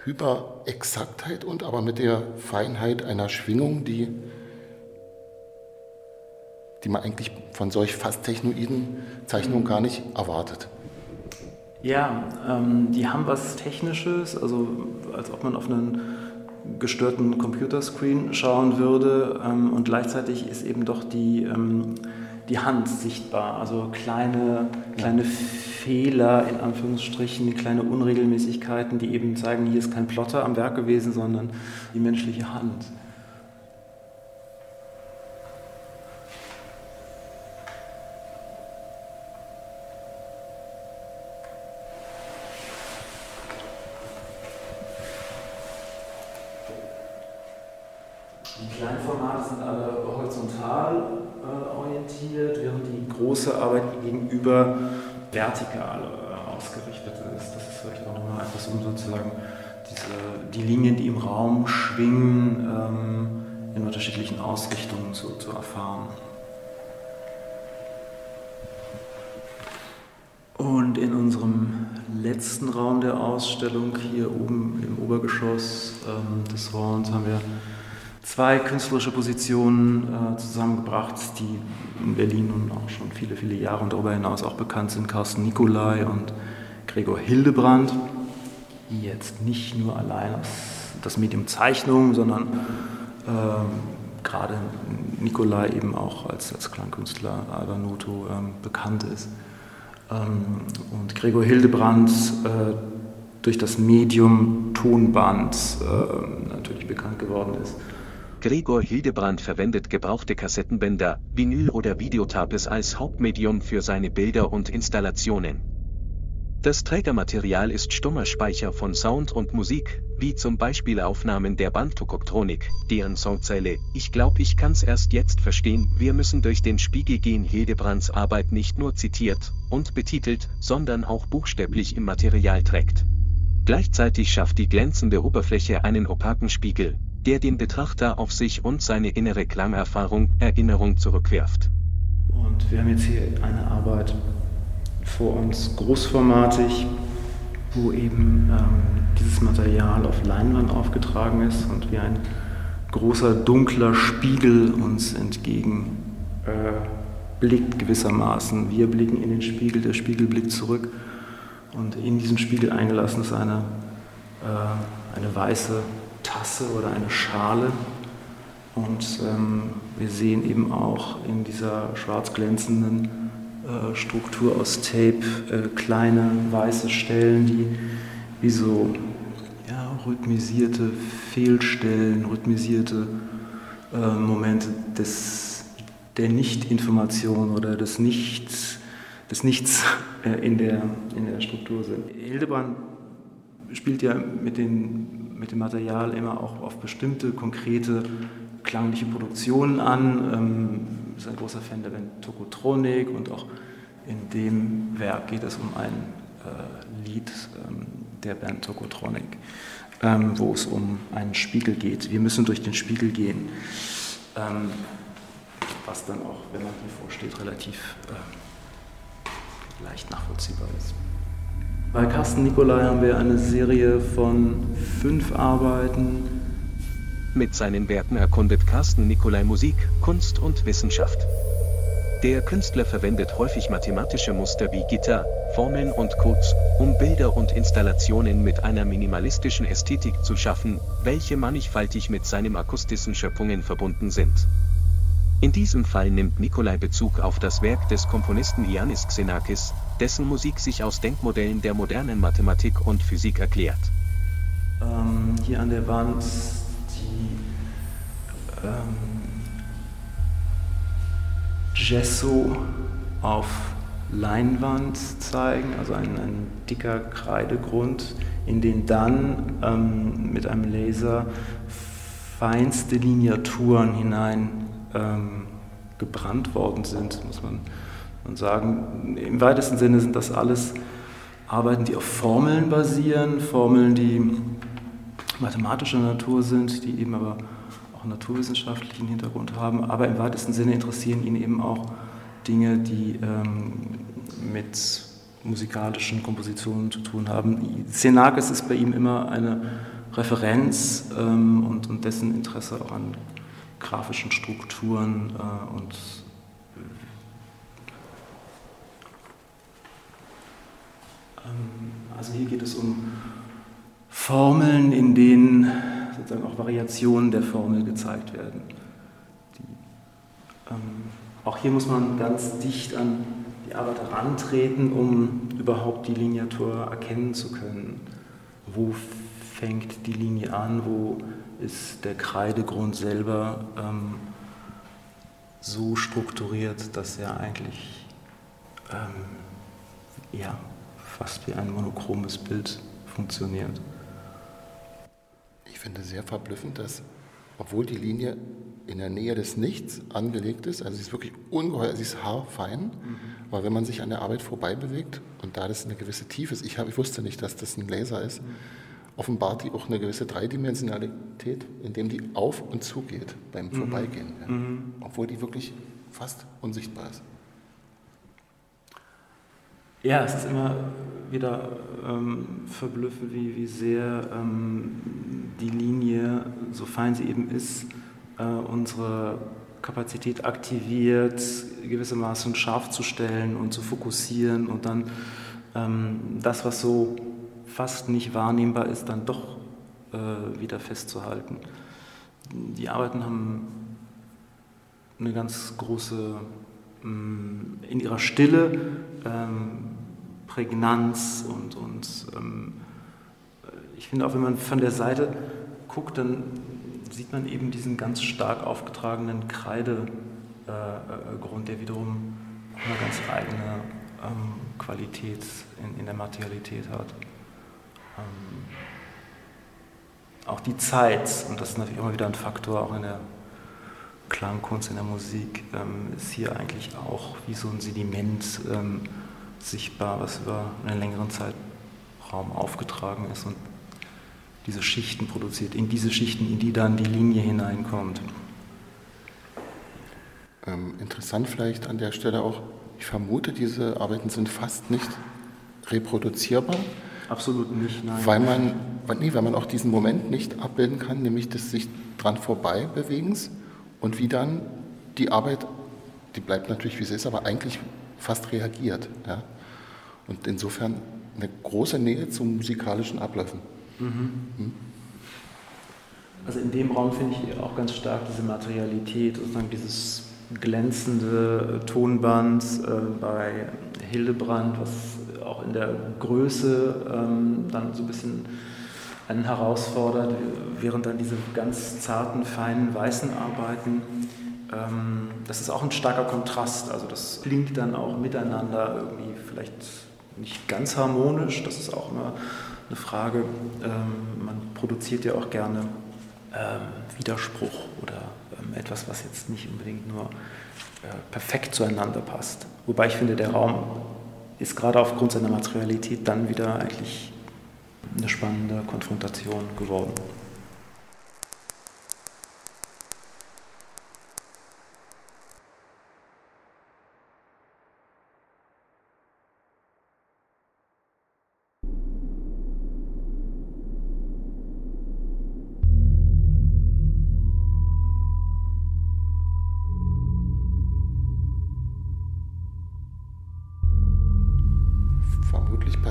Hyperexaktheit und aber mit der Feinheit einer Schwingung, die, die man eigentlich von solch fast technoiden Zeichnungen gar nicht erwartet. Ja, ähm, die haben was Technisches, also als ob man auf einen gestörten Computerscreen schauen würde ähm, und gleichzeitig ist eben doch die, ähm, die Hand sichtbar, also kleine, kleine Fehler in Anführungsstrichen, kleine Unregelmäßigkeiten, die eben zeigen, hier ist kein Plotter am Werk gewesen, sondern die menschliche Hand. Gegenüber vertikal äh, ausgerichtet ist. Das ist vielleicht auch nochmal etwas, um sozusagen diese, die Linien, die im Raum schwingen, ähm, in unterschiedlichen Ausrichtungen zu, zu erfahren. Und in unserem letzten Raum der Ausstellung, hier oben im Obergeschoss ähm, des Raums, haben wir zwei künstlerische Positionen äh, zusammengebracht, die in Berlin nun auch schon viele, viele Jahre und darüber hinaus auch bekannt sind. Carsten Nicolai und Gregor Hildebrand, die jetzt nicht nur allein das Medium Zeichnung, sondern äh, gerade Nicolai eben auch als, als Klangkünstler Albanoto ähm, bekannt ist. Ähm, und Gregor Hildebrand äh, durch das Medium Tonband äh, natürlich bekannt geworden ist. Gregor Hildebrand verwendet gebrauchte Kassettenbänder, Vinyl oder Videotapes als Hauptmedium für seine Bilder und Installationen. Das Trägermaterial ist stummer Speicher von Sound und Musik, wie zum Beispiel Aufnahmen der Band Tokoktronik, deren Songzeile Ich glaub ich kann's erst jetzt verstehen, wir müssen durch den Spiegel gehen Hildebrands Arbeit nicht nur zitiert und betitelt, sondern auch buchstäblich im Material trägt. Gleichzeitig schafft die glänzende Oberfläche einen opaken Spiegel, der den Betrachter auf sich und seine innere Klangerfahrung, Erinnerung zurückwerft. Und wir haben jetzt hier eine Arbeit vor uns großformatig, wo eben ähm, dieses Material auf Leinwand aufgetragen ist und wie ein großer dunkler Spiegel uns entgegen äh, blickt gewissermaßen. Wir blicken in den Spiegel, der Spiegel blickt zurück und in diesen Spiegel eingelassen ist eine, äh, eine weiße Tasse oder eine Schale. Und ähm, wir sehen eben auch in dieser schwarz glänzenden äh, Struktur aus Tape, äh, kleine weiße Stellen, die wie so ja, rhythmisierte Fehlstellen, rhythmisierte äh, Momente des, der Nichtinformation oder des Nichts, des Nichts äh, in, der, in der Struktur sind. Hildebrand spielt ja mit, den, mit dem Material immer auch auf bestimmte konkrete klangliche Produktionen an. Ähm, ist ein großer Fan der Band Tokotronik und auch in dem Werk geht es um ein äh, Lied ähm, der Band Tokotronic, ähm, wo es um einen Spiegel geht. Wir müssen durch den Spiegel gehen, ähm, was dann auch, wenn man hier vorsteht, relativ äh, leicht nachvollziehbar ist. Bei Carsten Nicolai haben wir eine Serie von fünf Arbeiten. Mit seinen Werken erkundet Carsten Nicolai Musik, Kunst und Wissenschaft. Der Künstler verwendet häufig mathematische Muster wie Gitter, Formeln und Codes, um Bilder und Installationen mit einer minimalistischen Ästhetik zu schaffen, welche mannigfaltig mit seinen akustischen Schöpfungen verbunden sind. In diesem Fall nimmt Nikolai Bezug auf das Werk des Komponisten Ianis Xenakis, dessen Musik sich aus Denkmodellen der modernen Mathematik und Physik erklärt. Ähm, hier an der Wand die ähm Gesso auf Leinwand zeigen, also ein, ein dicker Kreidegrund, in den dann ähm, mit einem Laser feinste Lineaturen hinein ähm, gebrannt worden sind, muss man, man sagen. Im weitesten Sinne sind das alles Arbeiten, die auf Formeln basieren, Formeln, die mathematischer Natur sind, die eben aber auch naturwissenschaftlichen Hintergrund haben, aber im weitesten Sinne interessieren ihn eben auch Dinge, die ähm, mit musikalischen Kompositionen zu tun haben. Xenakis ist bei ihm immer eine Referenz ähm, und, und, dessen Interesse auch an grafischen Strukturen äh, und ähm, also hier geht es um Formeln, in denen sozusagen auch Variationen der Formel gezeigt werden. Die, ähm, auch hier muss man ganz dicht an die Arbeit herantreten, um überhaupt die Lineatur erkennen zu können. Wo fängt die Linie an, wo ist der Kreidegrund selber ähm, so strukturiert, dass er eigentlich ähm, ja, fast wie ein monochromes Bild funktioniert. Ich finde sehr verblüffend, dass, obwohl die Linie in der Nähe des Nichts angelegt ist, also sie ist wirklich ungeheuer, sie ist haarfein, mhm. aber wenn man sich an der Arbeit vorbei bewegt und da das eine gewisse Tiefe ist, ich, hab, ich wusste nicht, dass das ein Laser ist, mhm. Offenbart die auch eine gewisse Dreidimensionalität, indem die auf und zu geht beim mhm. Vorbeigehen, ja. Mhm. obwohl die wirklich fast unsichtbar ist. Ja, es ist immer wieder ähm, verblüffend, wie, wie sehr ähm, die Linie, so fein sie eben ist, äh, unsere Kapazität aktiviert, gewissermaßen scharf zu stellen und zu fokussieren und dann ähm, das, was so fast nicht wahrnehmbar ist, dann doch äh, wieder festzuhalten. Die Arbeiten haben eine ganz große ähm, in ihrer Stille ähm, Prägnanz und, und ähm, ich finde auch, wenn man von der Seite guckt, dann sieht man eben diesen ganz stark aufgetragenen Kreidegrund, äh, der wiederum eine ganz eigene ähm, Qualität in, in, der Materialität hat. Ähm, auch die Zeit, und das ist natürlich immer wieder ein Faktor, auch in der Klangkunst, in der Musik, ähm, ist hier eigentlich auch wie so ein Sediment ähm, sichtbar, was über einen längeren Zeitraum aufgetragen ist und diese Schichten produziert, in diese Schichten, in die dann die Linie hineinkommt. Ähm, interessant vielleicht an der Stelle auch, ich vermute, diese Arbeiten sind fast nicht reproduzierbar. Absolut nicht, nein. Weil man, nee, weil man auch diesen Moment nicht abbilden kann, nämlich des sich dran vorbei bewegens und wie dann die Arbeit, die bleibt natürlich wie sie ist, aber eigentlich fast reagiert. Ja? Und insofern eine große Nähe zu musikalischen Abläufen. Mhm. Hm? Also in dem Raum finde ich auch ganz stark diese Materialität, sozusagen dieses glänzende Tonband äh, bei Hildebrand, was auch in der Größe ähm, dann so ein bisschen einen herausfordert, während dann diese ganz zarten, feinen, weißen Arbeiten, ähm, das ist auch ein starker Kontrast. Also das klingt dann auch miteinander irgendwie vielleicht nicht ganz harmonisch, das ist auch immer eine Frage. Ähm, man produziert ja auch gerne ähm, Widerspruch oder ähm, etwas, was jetzt nicht unbedingt nur äh, perfekt zueinander passt. Wobei ich finde, der Raum ist gerade aufgrund seiner Materialität dann wieder eigentlich eine spannende Konfrontation geworden.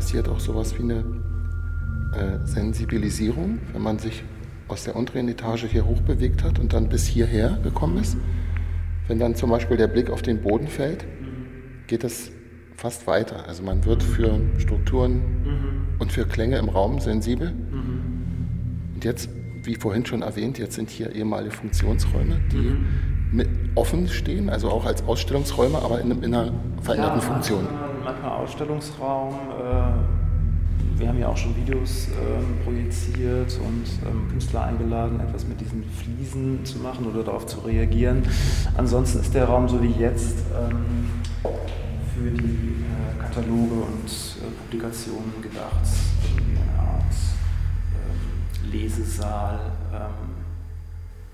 Passiert auch sowas wie eine äh, Sensibilisierung, wenn man sich aus der unteren Etage hier hoch bewegt hat und dann bis hierher gekommen ist. Wenn dann zum Beispiel der Blick auf den Boden fällt, geht es fast weiter. Also man wird für Strukturen mhm. und für Klänge im Raum sensibel. Mhm. Und jetzt, wie vorhin schon erwähnt, jetzt sind hier ehemalige Funktionsräume, die mhm. offen stehen, also auch als Ausstellungsräume, aber in, in einer veränderten ja, Funktion manchmal Ausstellungsraum. Äh, wir haben ja auch schon Videos ähm, projiziert und ähm, Künstler eingeladen, etwas mit diesen Fliesen zu machen oder darauf zu reagieren. Ansonsten ist der Raum so wie jetzt ähm, für die äh, Kataloge und äh, Publikationen gedacht. Eine Art Lesesaal,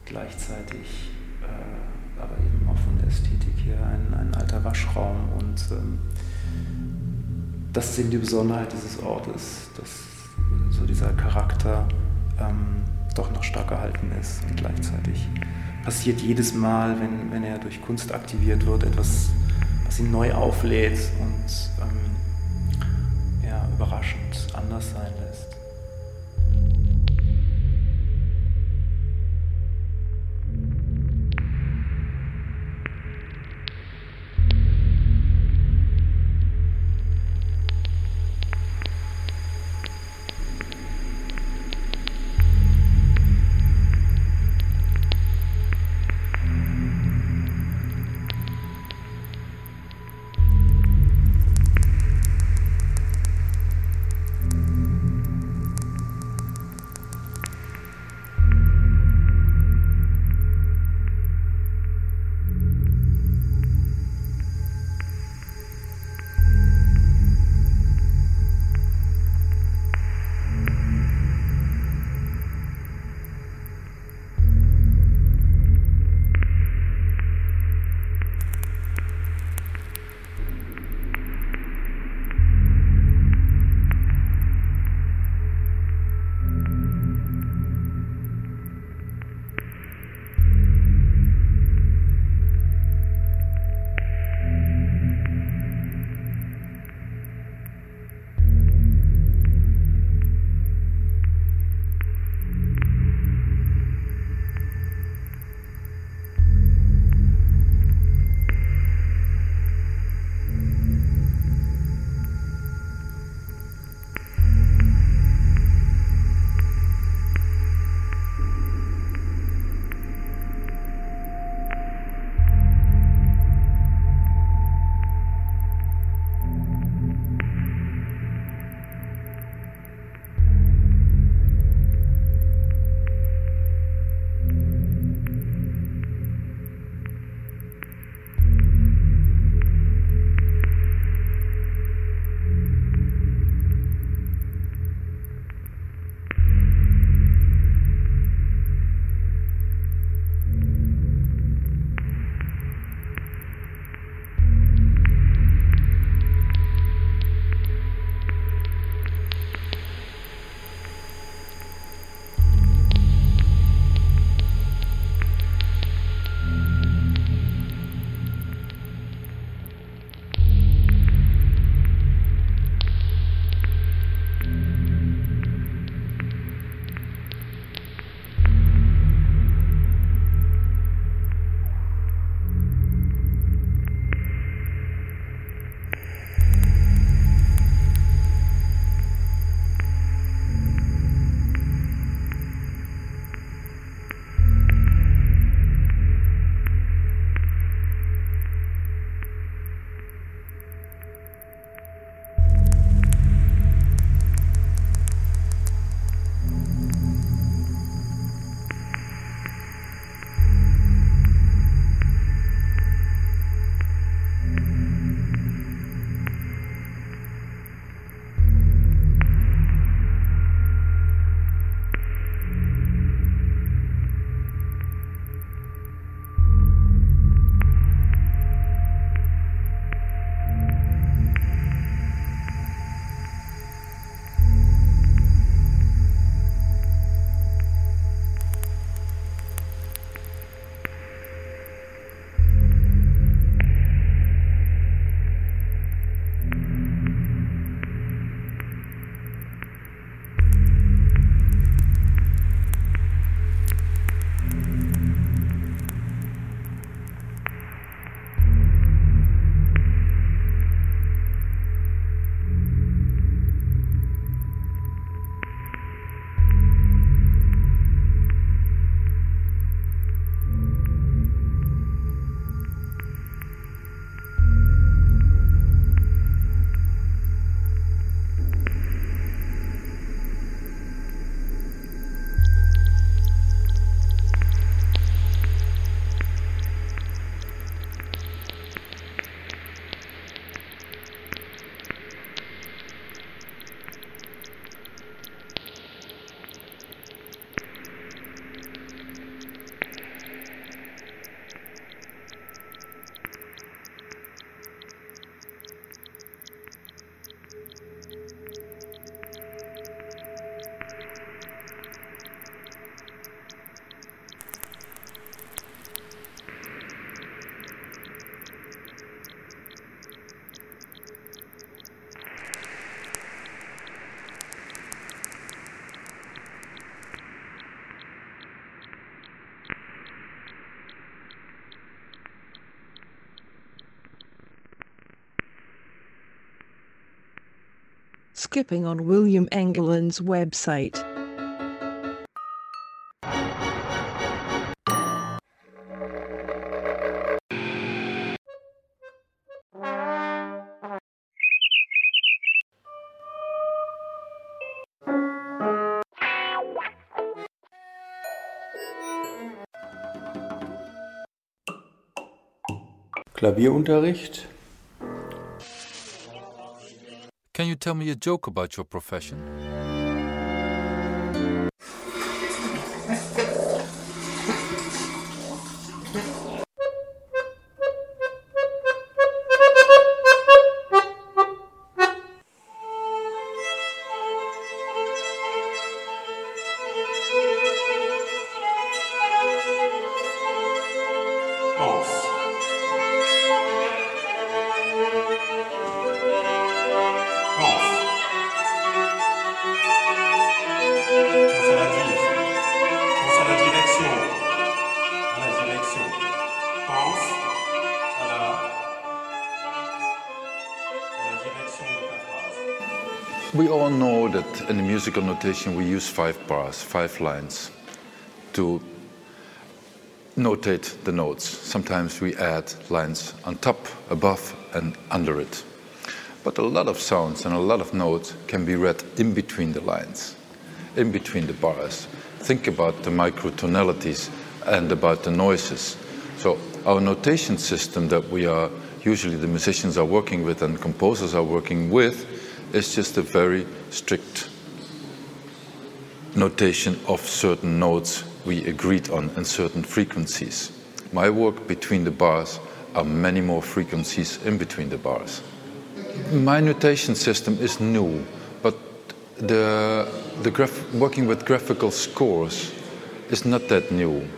gleichzeitig aber eben auch von der Ästhetik her ein, ein alter Waschraum und ähm, das ist eben die Besonderheit dieses Ortes, dass so dieser Charakter ähm, doch noch stark erhalten ist und gleichzeitig passiert jedes Mal, wenn, wenn er durch Kunst aktiviert wird, etwas, was ihn neu auflädt und ähm, ja, überraschend anders sein lässt. Skipping on William Engeland's website. Klavierunterricht. Can you tell me a joke about your profession? Musical notation we use five bars, five lines to notate the notes. Sometimes we add lines on top, above, and under it. But a lot of sounds and a lot of notes can be read in between the lines, in between the bars. Think about the microtonalities and about the noises. So, our notation system that we are usually the musicians are working with and composers are working with is just a very strict notation of certain notes we agreed on and certain frequencies. My work between the bars are many more frequencies in between the bars. My notation system is new, but the, the graph, working with graphical scores is not that new.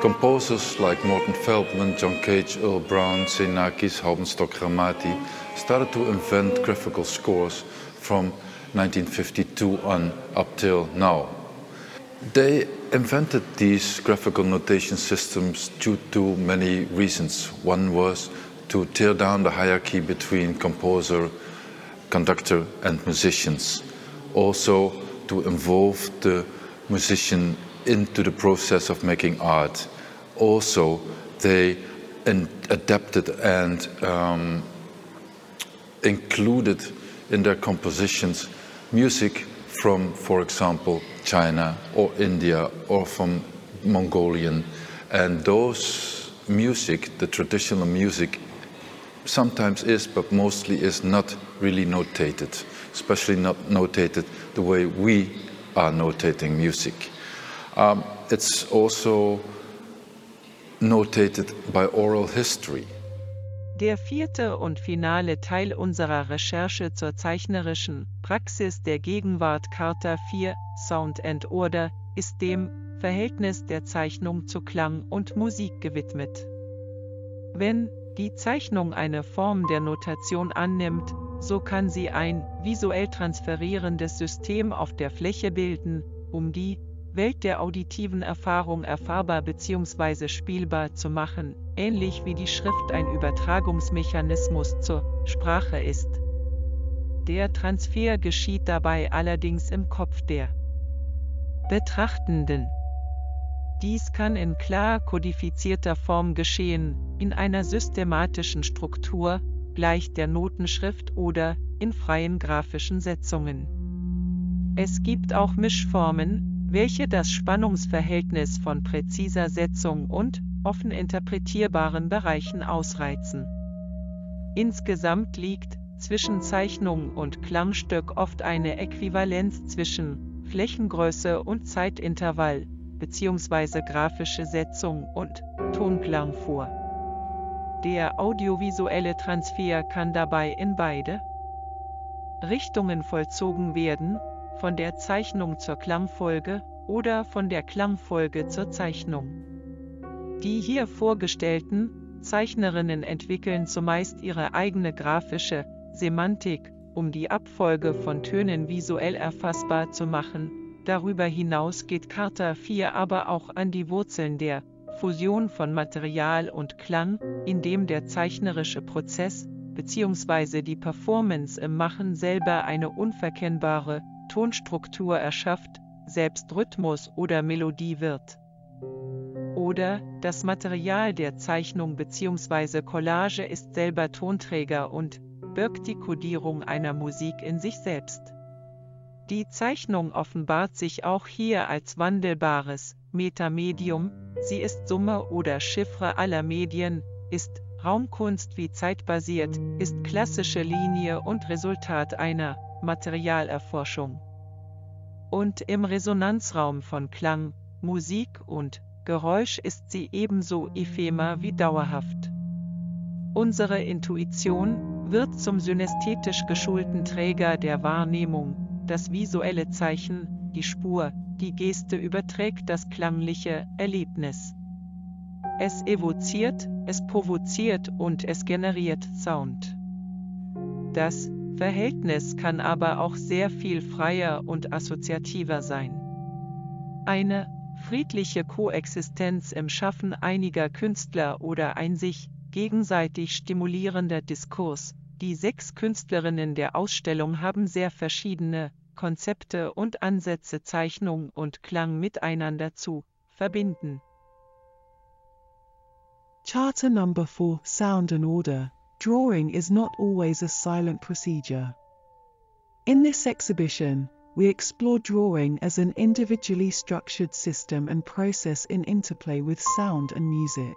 Composers like Morton Feldman, John Cage, Earl Brown, Xenakis, Haubenstock, Ramati started to invent graphical scores from 1952 on up till now. They invented these graphical notation systems due to many reasons. One was to tear down the hierarchy between composer, conductor, and musicians. Also, to involve the musician into the process of making art. Also, they in- adapted and um, included in their compositions music from, for example, China or India or from Mongolian. And those music, the traditional music, sometimes is, but mostly is not really notated, especially not notated the way we are notating music. Um, it's also notated by oral history. Der vierte und finale Teil unserer Recherche zur zeichnerischen Praxis der Gegenwart Charta 4 Sound and Order ist dem Verhältnis der Zeichnung zu Klang und Musik gewidmet. Wenn die Zeichnung eine Form der Notation annimmt, so kann sie ein visuell transferierendes System auf der Fläche bilden, um die Welt der auditiven Erfahrung erfahrbar bzw. spielbar zu machen, ähnlich wie die Schrift ein Übertragungsmechanismus zur Sprache ist. Der Transfer geschieht dabei allerdings im Kopf der Betrachtenden. Dies kann in klar kodifizierter Form geschehen, in einer systematischen Struktur, gleich der Notenschrift oder in freien grafischen Setzungen. Es gibt auch Mischformen, welche das Spannungsverhältnis von präziser Setzung und offen interpretierbaren Bereichen ausreizen. Insgesamt liegt zwischen Zeichnung und Klangstück oft eine Äquivalenz zwischen Flächengröße und Zeitintervall bzw. grafische Setzung und Tonklang vor. Der audiovisuelle Transfer kann dabei in beide Richtungen vollzogen werden, von der Zeichnung zur Klangfolge oder von der Klangfolge zur Zeichnung. Die hier vorgestellten Zeichnerinnen entwickeln zumeist ihre eigene grafische Semantik, um die Abfolge von Tönen visuell erfassbar zu machen. Darüber hinaus geht Carta 4 aber auch an die Wurzeln der Fusion von Material und Klang, indem der zeichnerische Prozess bzw. die Performance im Machen selber eine unverkennbare Tonstruktur erschafft, selbst Rhythmus oder Melodie wird. Oder das Material der Zeichnung bzw. Collage ist selber Tonträger und birgt die Kodierung einer Musik in sich selbst. Die Zeichnung offenbart sich auch hier als wandelbares Metamedium, sie ist Summe oder Chiffre aller Medien, ist Raumkunst wie zeitbasiert, ist klassische Linie und Resultat einer Materialerforschung. Und im Resonanzraum von Klang, Musik und Geräusch ist sie ebenso ephemer wie dauerhaft. Unsere Intuition wird zum synästhetisch geschulten Träger der Wahrnehmung, das visuelle Zeichen, die Spur, die Geste überträgt das klangliche Erlebnis. Es evoziert, es provoziert und es generiert Sound. Das Verhältnis kann aber auch sehr viel freier und assoziativer sein. Eine friedliche Koexistenz im Schaffen einiger Künstler oder ein sich gegenseitig stimulierender Diskurs. Die sechs Künstlerinnen der Ausstellung haben sehr verschiedene Konzepte und Ansätze Zeichnung und Klang miteinander zu verbinden. Charter number 4 Sound and Order Drawing is not always a silent procedure. In this exhibition, we explore drawing as an individually structured system and process in interplay with sound and music.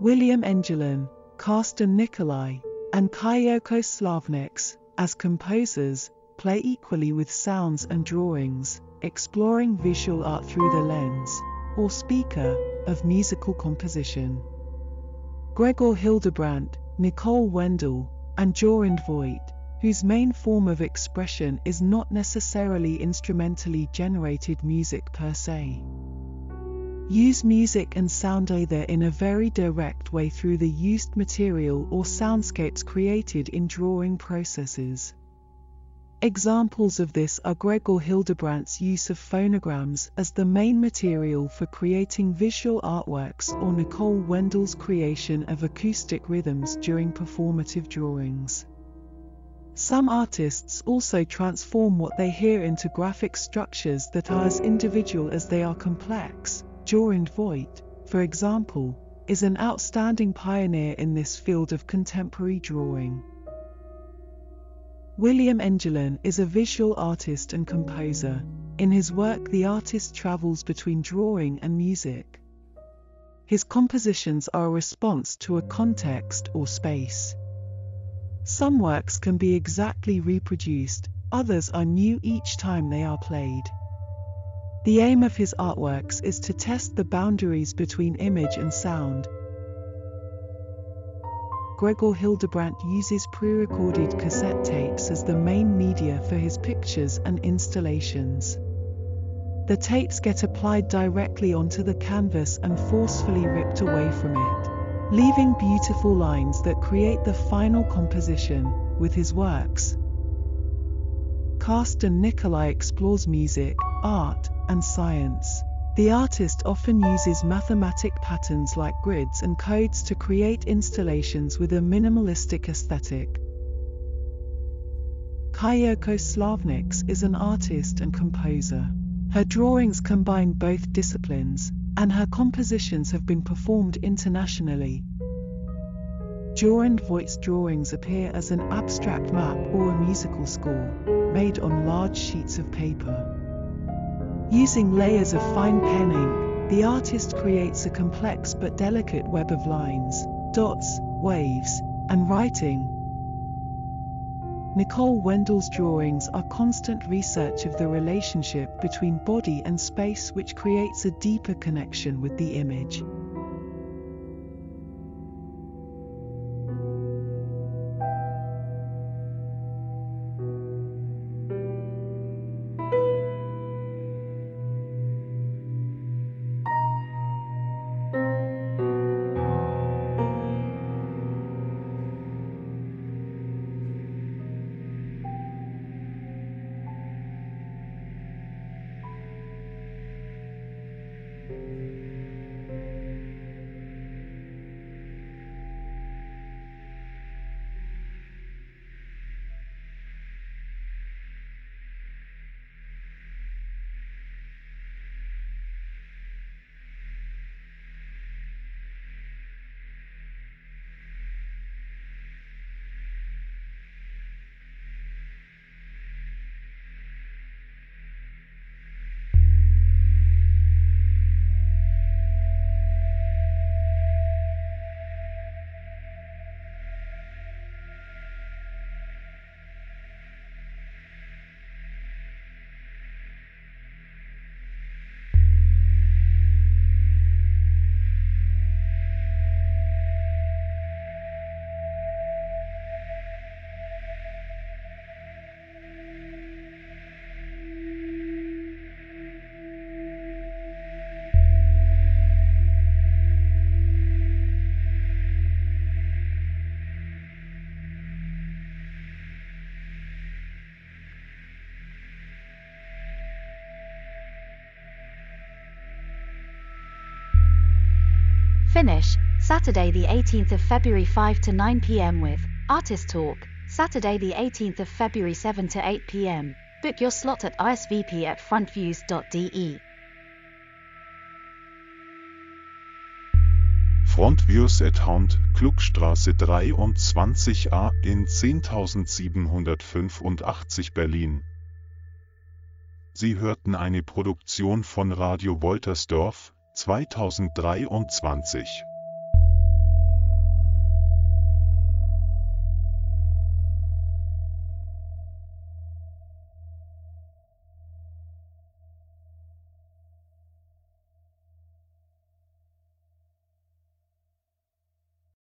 William Engelin, Karsten Nikolai, and Kyoko Slavniks, as composers, play equally with sounds and drawings, exploring visual art through the lens, or speaker, of musical composition. Gregor Hildebrandt, Nicole Wendell, and Jorund Voigt, whose main form of expression is not necessarily instrumentally generated music per se. Use music and sound either in a very direct way through the used material or soundscapes created in drawing processes. Examples of this are Gregor Hildebrandt's use of phonograms as the main material for creating visual artworks or Nicole Wendell's creation of acoustic rhythms during performative drawings. Some artists also transform what they hear into graphic structures that are as individual as they are complex. Jorund Voigt, for example, is an outstanding pioneer in this field of contemporary drawing. William Engelin is a visual artist and composer. In his work, the artist travels between drawing and music. His compositions are a response to a context or space. Some works can be exactly reproduced, others are new each time they are played. The aim of his artworks is to test the boundaries between image and sound, Gregor Hildebrandt uses pre-recorded cassette tapes as the main media for his pictures and installations. The tapes get applied directly onto the canvas and forcefully ripped away from it, leaving beautiful lines that create the final composition with his works. Karsten Nikolai explores music, art, and science. The artist often uses mathematic patterns like grids and codes to create installations with a minimalistic aesthetic. Kyoko Slavniks is an artist and composer. Her drawings combine both disciplines, and her compositions have been performed internationally. Jorund Voigt's drawings appear as an abstract map or a musical score, made on large sheets of paper. Using layers of fine pen ink, the artist creates a complex but delicate web of lines, dots, waves, and writing. Nicole Wendell's drawings are constant research of the relationship between body and space which creates a deeper connection with the image. Finish, Saturday the 18th of February 5 to 9 pm with Artist Talk, Saturday the 18th of February 7 to 8 pm. Book your slot at isvp at frontviews.de. Frontviews at Hound, Klugstraße 23a in 10785 Berlin. Sie hörten eine Produktion von Radio Woltersdorf 2023.